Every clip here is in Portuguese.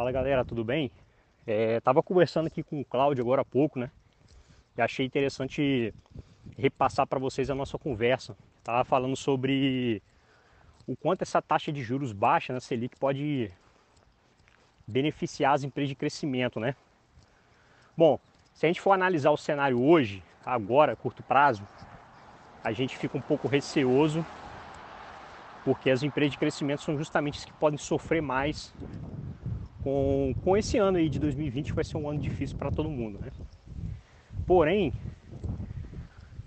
Fala galera, tudo bem? É, tava conversando aqui com o Cláudio agora há pouco, né? E achei interessante repassar para vocês a nossa conversa. Tava falando sobre o quanto essa taxa de juros baixa na Selic pode beneficiar as empresas de crescimento, né? Bom, se a gente for analisar o cenário hoje, agora, curto prazo, a gente fica um pouco receoso porque as empresas de crescimento são justamente as que podem sofrer mais com, com esse ano aí de 2020 que vai ser um ano difícil para todo mundo, né? Porém,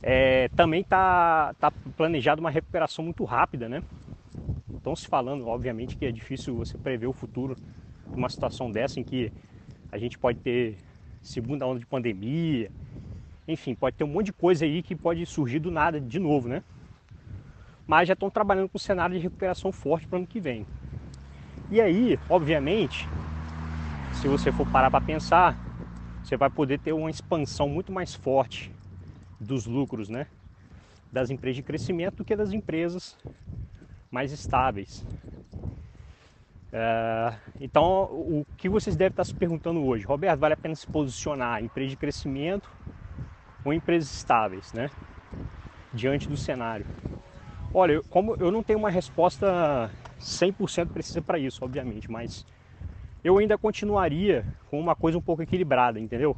é, também está tá planejada uma recuperação muito rápida, né? Estão se falando, obviamente, que é difícil você prever o futuro de uma situação dessa em que a gente pode ter segunda onda de pandemia, enfim, pode ter um monte de coisa aí que pode surgir do nada de novo, né? Mas já estão trabalhando com um cenário de recuperação forte para o ano que vem. E aí, obviamente, se você for parar para pensar, você vai poder ter uma expansão muito mais forte dos lucros, né? Das empresas de crescimento do que das empresas mais estáveis. É, então, o que vocês devem estar se perguntando hoje? Roberto, vale a pena se posicionar em empresa de crescimento ou empresas estáveis, né? Diante do cenário. Olha, como eu não tenho uma resposta 100% precisa para isso, obviamente, mas eu ainda continuaria com uma coisa um pouco equilibrada, entendeu?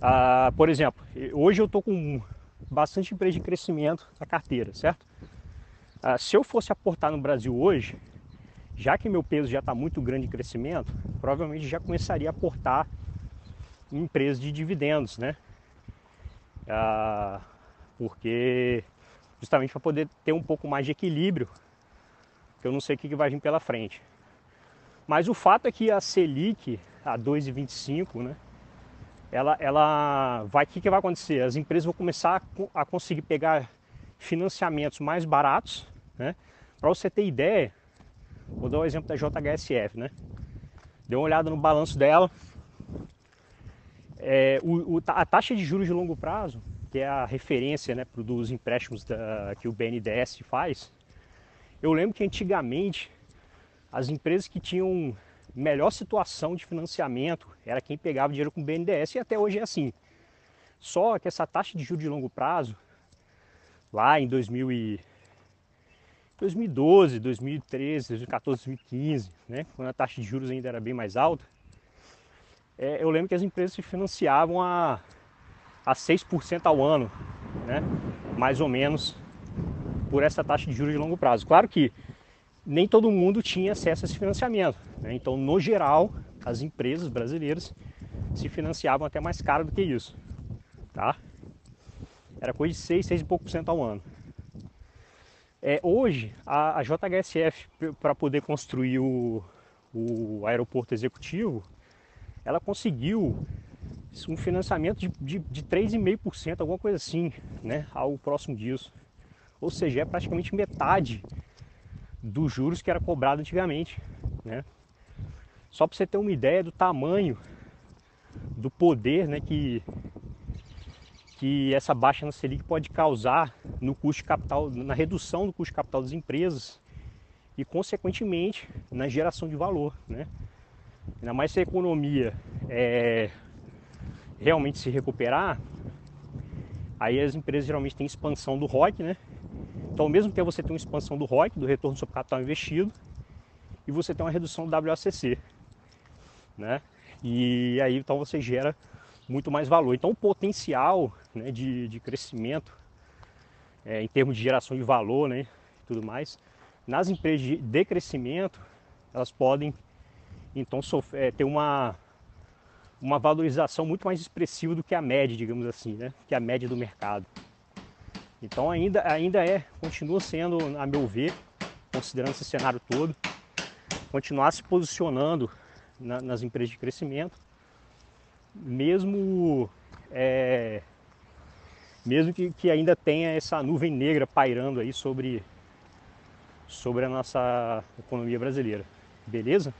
Ah, por exemplo, hoje eu estou com bastante empresa de crescimento na carteira, certo? Ah, se eu fosse aportar no Brasil hoje, já que meu peso já está muito grande em crescimento, provavelmente já começaria a aportar em empresas de dividendos, né? Ah, porque justamente para poder ter um pouco mais de equilíbrio, eu não sei o que vai vir pela frente. Mas o fato é que a Selic, a 2,25, né? Ela, ela vai, o que, que vai acontecer? As empresas vão começar a, a conseguir pegar financiamentos mais baratos, né? Para você ter ideia, vou dar o um exemplo da JHSF, né? Dê uma olhada no balanço dela. É, o, o, a taxa de juros de longo prazo, que é a referência né, dos empréstimos da, que o BNDES faz, eu lembro que antigamente as empresas que tinham melhor situação de financiamento era quem pegava dinheiro com o BNDES e até hoje é assim. Só que essa taxa de juros de longo prazo, lá em 2000 e 2012, 2013, 2014, 2015, né, quando a taxa de juros ainda era bem mais alta, é, eu lembro que as empresas se financiavam a, a 6% ao ano, né, mais ou menos, por essa taxa de juros de longo prazo. Claro que nem todo mundo tinha acesso a esse financiamento. Né? Então, no geral, as empresas brasileiras se financiavam até mais caro do que isso. Tá? Era coisa de 6, 6 e pouco por cento ao ano. É, hoje, a, a JHSF, para poder construir o, o aeroporto executivo, ela conseguiu um financiamento de, de, de 3,5%, alguma coisa assim, né, ao próximo disso. Ou seja, é praticamente metade dos juros que era cobrado antigamente, né? Só para você ter uma ideia do tamanho do poder, né, que que essa baixa na Selic pode causar no custo de capital, na redução do custo de capital das empresas e consequentemente na geração de valor, né? Ainda mais se a economia é, realmente se recuperar, aí as empresas geralmente têm expansão do ROIC, né? Então, ao mesmo tempo você tem uma expansão do ROIC, do retorno sobre capital investido, e você tem uma redução do WACC, né? E aí então você gera muito mais valor. Então, o potencial né, de, de crescimento é, em termos de geração de valor, né, tudo mais, nas empresas de, de crescimento, elas podem então sofrer, é, ter uma uma valorização muito mais expressiva do que a média, digamos assim, né? Que a média do mercado. Então ainda, ainda é, continua sendo, a meu ver, considerando esse cenário todo, continuar se posicionando na, nas empresas de crescimento, mesmo é, mesmo que, que, ainda tenha essa nuvem negra pairando aí sobre, sobre a nossa economia brasileira. Beleza?